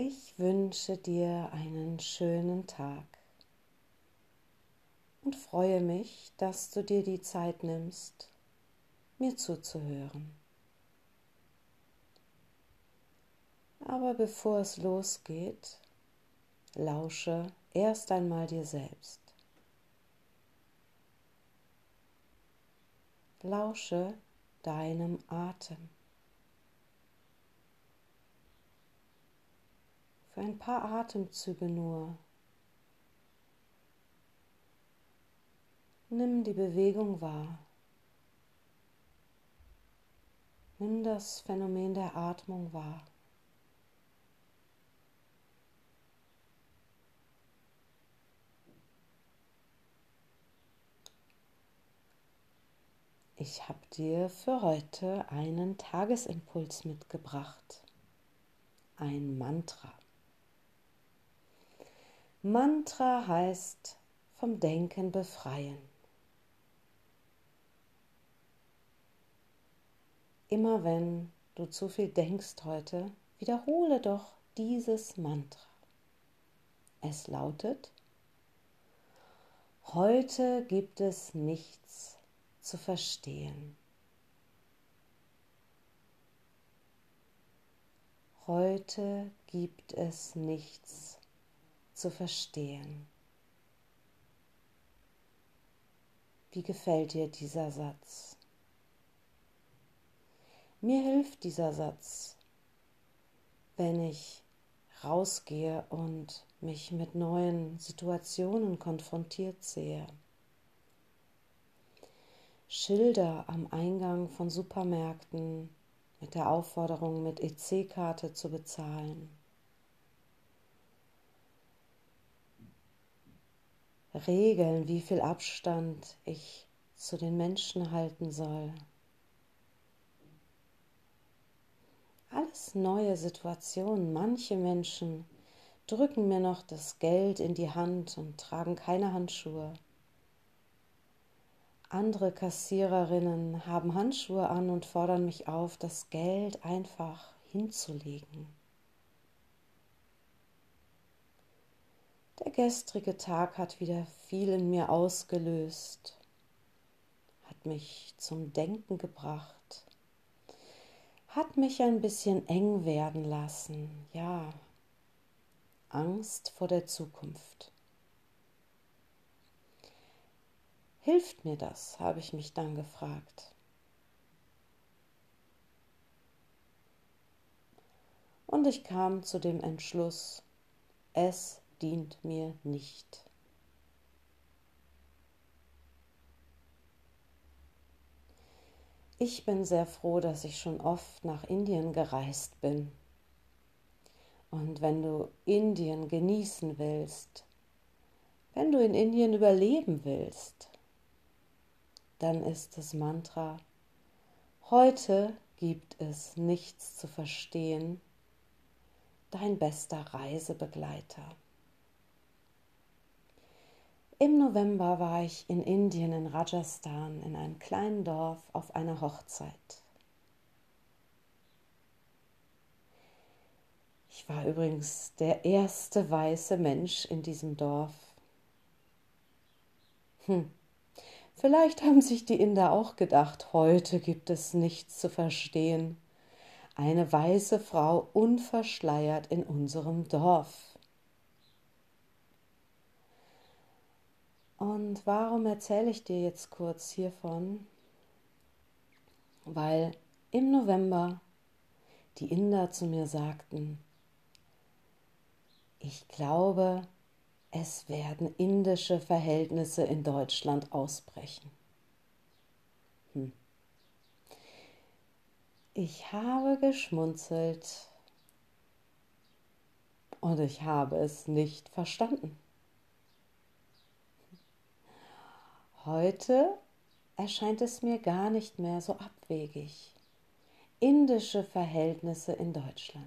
Ich wünsche dir einen schönen Tag und freue mich, dass du dir die Zeit nimmst, mir zuzuhören. Aber bevor es losgeht, lausche erst einmal dir selbst. Lausche deinem Atem. Für ein paar Atemzüge nur. Nimm die Bewegung wahr. Nimm das Phänomen der Atmung wahr. Ich habe dir für heute einen Tagesimpuls mitgebracht. Ein Mantra. Mantra heißt vom Denken befreien. Immer wenn du zu viel denkst heute, wiederhole doch dieses Mantra. Es lautet, heute gibt es nichts zu verstehen. Heute gibt es nichts zu verstehen. Wie gefällt dir dieser Satz? Mir hilft dieser Satz, wenn ich rausgehe und mich mit neuen Situationen konfrontiert sehe. Schilder am Eingang von Supermärkten mit der Aufforderung, mit EC-Karte zu bezahlen. Regeln, wie viel Abstand ich zu den Menschen halten soll. Alles neue Situationen. Manche Menschen drücken mir noch das Geld in die Hand und tragen keine Handschuhe. Andere Kassiererinnen haben Handschuhe an und fordern mich auf, das Geld einfach hinzulegen. Der gestrige Tag hat wieder viel in mir ausgelöst, hat mich zum Denken gebracht, hat mich ein bisschen eng werden lassen, ja, Angst vor der Zukunft. Hilft mir das, habe ich mich dann gefragt. Und ich kam zu dem Entschluss, es dient mir nicht. Ich bin sehr froh, dass ich schon oft nach Indien gereist bin. Und wenn du Indien genießen willst, wenn du in Indien überleben willst, dann ist das Mantra, heute gibt es nichts zu verstehen, dein bester Reisebegleiter. Im November war ich in Indien, in Rajasthan, in einem kleinen Dorf auf einer Hochzeit. Ich war übrigens der erste weiße Mensch in diesem Dorf. Hm. Vielleicht haben sich die Inder auch gedacht, heute gibt es nichts zu verstehen. Eine weiße Frau unverschleiert in unserem Dorf. Und warum erzähle ich dir jetzt kurz hiervon? Weil im November die Inder zu mir sagten, ich glaube, es werden indische Verhältnisse in Deutschland ausbrechen. Hm. Ich habe geschmunzelt und ich habe es nicht verstanden. Heute erscheint es mir gar nicht mehr so abwegig. Indische Verhältnisse in Deutschland.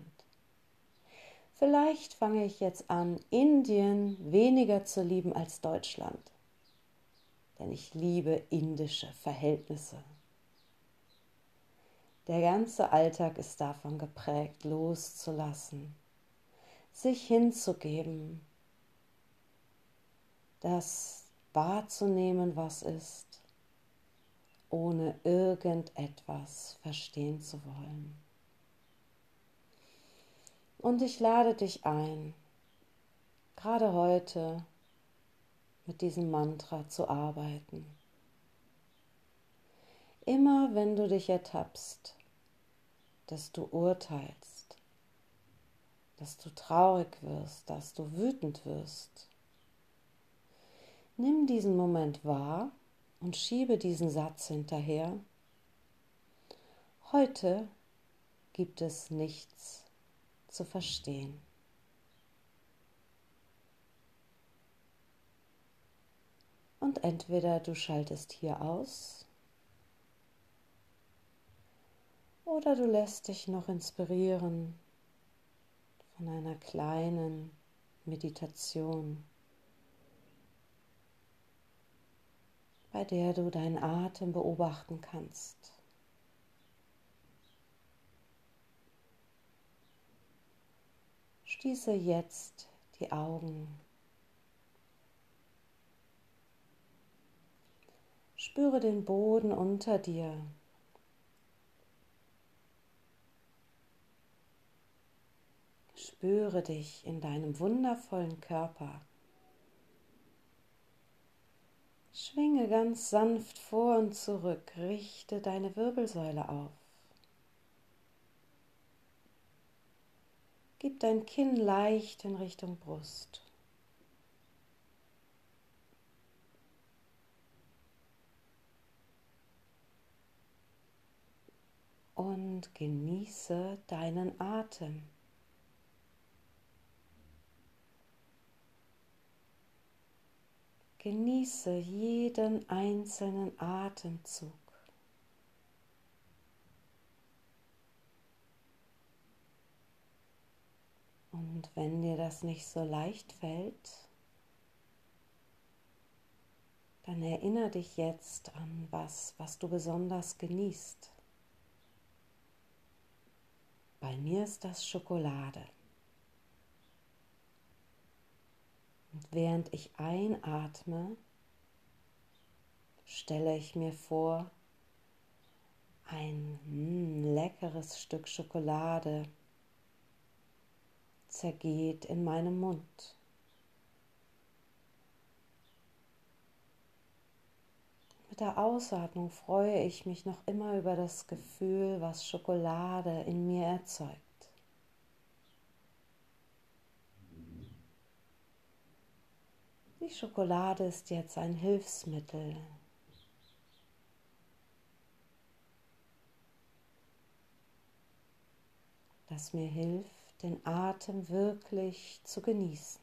Vielleicht fange ich jetzt an, Indien weniger zu lieben als Deutschland. Denn ich liebe indische Verhältnisse. Der ganze Alltag ist davon geprägt, loszulassen, sich hinzugeben, das wahrzunehmen, was ist, ohne irgendetwas verstehen zu wollen. Und ich lade dich ein, gerade heute mit diesem Mantra zu arbeiten. Immer wenn du dich ertappst, dass du urteilst, dass du traurig wirst, dass du wütend wirst, nimm diesen Moment wahr und schiebe diesen Satz hinterher. Heute gibt es nichts zu verstehen. Und entweder du schaltest hier aus oder du lässt dich noch inspirieren von einer kleinen Meditation, bei der du deinen Atem beobachten kannst. Schließe jetzt die Augen. Spüre den Boden unter dir. Spüre dich in deinem wundervollen Körper. Schwinge ganz sanft vor und zurück, richte deine Wirbelsäule auf. Gib dein Kinn leicht in Richtung Brust. Und genieße deinen Atem. Genieße jeden einzelnen Atemzug. Und wenn dir das nicht so leicht fällt, dann erinnere dich jetzt an was, was du besonders genießt. Bei mir ist das Schokolade. Und während ich einatme, stelle ich mir vor, ein mm, leckeres Stück Schokolade zergeht in meinem Mund. Mit der Ausatmung freue ich mich noch immer über das Gefühl, was Schokolade in mir erzeugt. Die Schokolade ist jetzt ein Hilfsmittel. das mir hilft, den Atem wirklich zu genießen.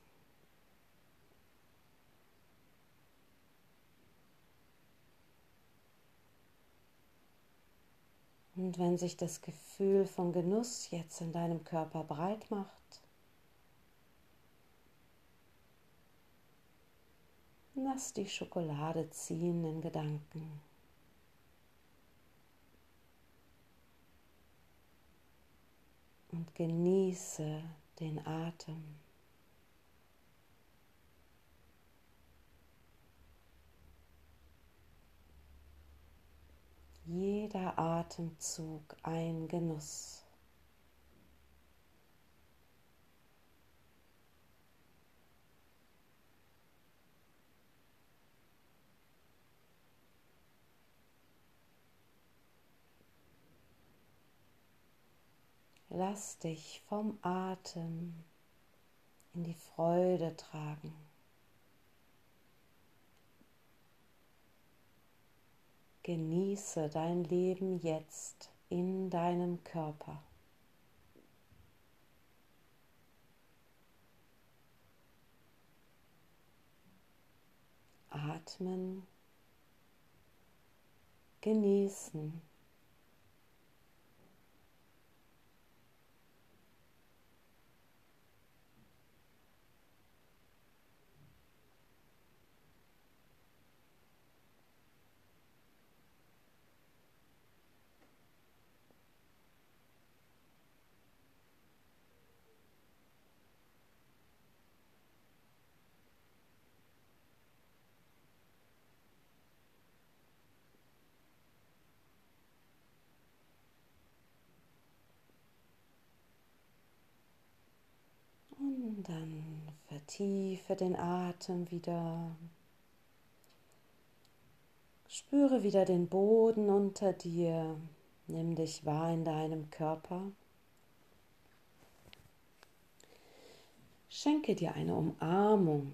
Und wenn sich das Gefühl von Genuss jetzt in deinem Körper breit macht, lass die Schokolade ziehen in Gedanken. und genieße den Atem. Jeder Atemzug ein Genuss. Lass dich vom Atem in die Freude tragen. Genieße dein Leben jetzt in deinem Körper. Atmen, genießen. Vertiefe den Atem wieder. Spüre wieder den Boden unter dir. Nimm dich wahr in deinem Körper. Schenke dir eine Umarmung.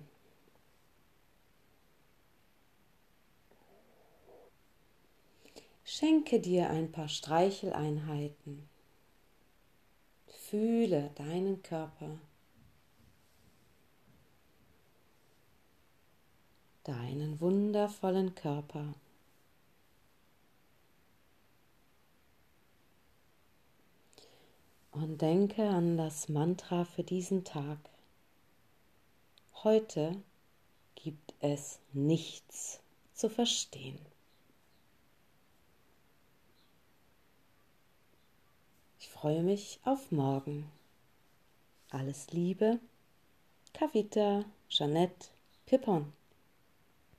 Schenke dir ein paar Streicheleinheiten. Fühle deinen Körper, deinen wundervollen Körper. Und denke an das Mantra für diesen Tag. Heute gibt es nichts zu verstehen. Ich freue mich auf morgen. Alles Liebe, Kavita, Jeanette, Pippon.